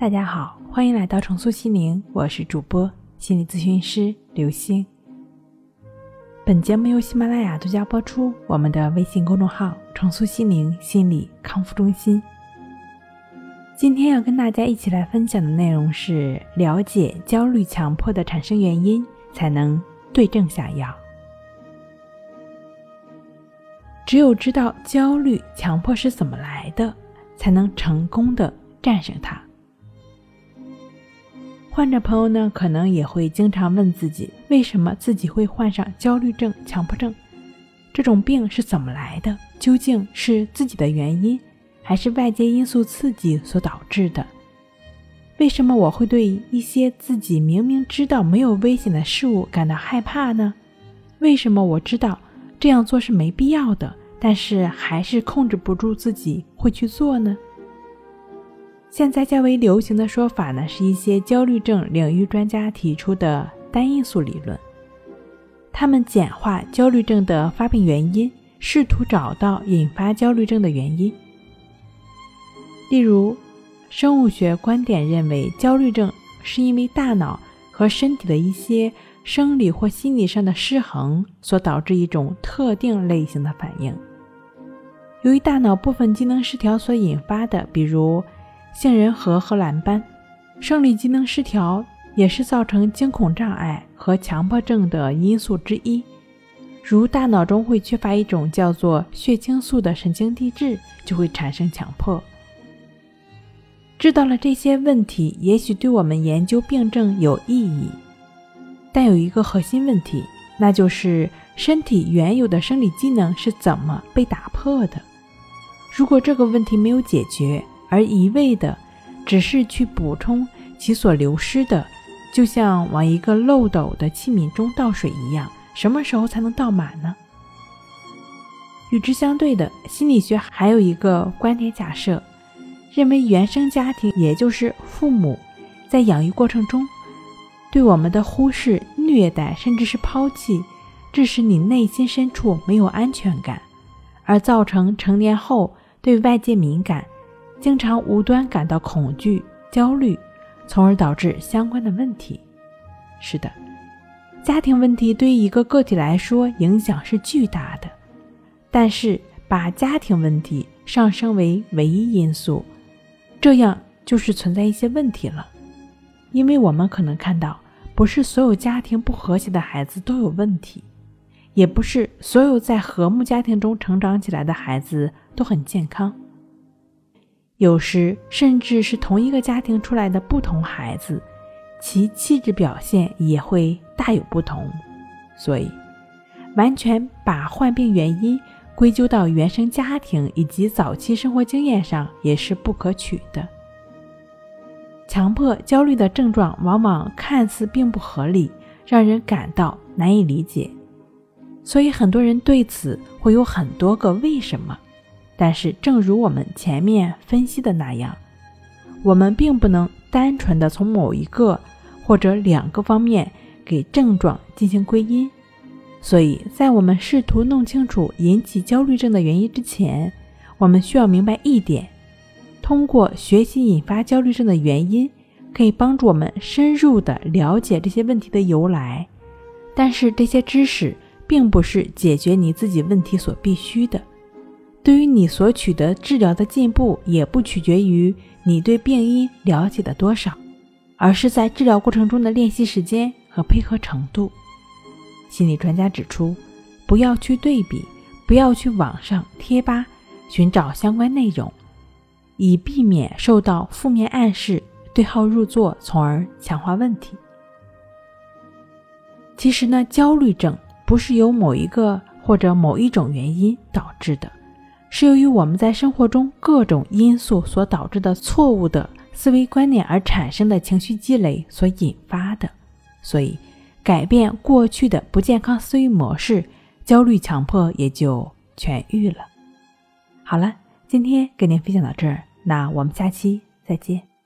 大家好，欢迎来到重塑心灵，我是主播心理咨询师刘星。本节目由喜马拉雅独家播出，我们的微信公众号“重塑心灵心理康复中心”。今天要跟大家一起来分享的内容是：了解焦虑、强迫的产生原因，才能对症下药。只有知道焦虑、强迫是怎么来的，才能成功的战胜它。患者朋友呢，可能也会经常问自己，为什么自己会患上焦虑症、强迫症？这种病是怎么来的？究竟是自己的原因，还是外界因素刺激所导致的？为什么我会对一些自己明明知道没有危险的事物感到害怕呢？为什么我知道？这样做是没必要的，但是还是控制不住自己会去做呢。现在较为流行的说法呢，是一些焦虑症领域专家提出的单因素理论。他们简化焦虑症的发病原因，试图找到引发焦虑症的原因。例如，生物学观点认为，焦虑症是因为大脑和身体的一些。生理或心理上的失衡所导致一种特定类型的反应，由于大脑部分机能失调所引发的，比如杏仁核和蓝斑。生理机能失调也是造成惊恐障碍和强迫症的因素之一，如大脑中会缺乏一种叫做血清素的神经递质，就会产生强迫。知道了这些问题，也许对我们研究病症有意义。但有一个核心问题，那就是身体原有的生理机能是怎么被打破的？如果这个问题没有解决，而一味的只是去补充其所流失的，就像往一个漏斗的器皿中倒水一样，什么时候才能倒满呢？与之相对的，心理学还有一个观点假设，认为原生家庭，也就是父母，在养育过程中。对我们的忽视、虐待，甚至是抛弃，致使你内心深处没有安全感，而造成成年后对外界敏感，经常无端感到恐惧、焦虑，从而导致相关的问题。是的，家庭问题对于一个个体来说影响是巨大的，但是把家庭问题上升为唯一因素，这样就是存在一些问题了。因为我们可能看到，不是所有家庭不和谐的孩子都有问题，也不是所有在和睦家庭中成长起来的孩子都很健康。有时甚至是同一个家庭出来的不同孩子，其气质表现也会大有不同。所以，完全把患病原因归咎到原生家庭以及早期生活经验上，也是不可取的。强迫焦虑的症状往往看似并不合理，让人感到难以理解，所以很多人对此会有很多个为什么。但是，正如我们前面分析的那样，我们并不能单纯的从某一个或者两个方面给症状进行归因。所以在我们试图弄清楚引起焦虑症的原因之前，我们需要明白一点。通过学习引发焦虑症的原因，可以帮助我们深入的了解这些问题的由来。但是这些知识并不是解决你自己问题所必须的。对于你所取得治疗的进步，也不取决于你对病因了解的多少，而是在治疗过程中的练习时间和配合程度。心理专家指出，不要去对比，不要去网上贴吧寻找相关内容。以避免受到负面暗示，对号入座，从而强化问题。其实呢，焦虑症不是由某一个或者某一种原因导致的，是由于我们在生活中各种因素所导致的错误的思维观念而产生的情绪积累所引发的。所以，改变过去的不健康思维模式，焦虑强迫也就痊愈了。好了，今天跟您分享到这儿。那我们下期再见。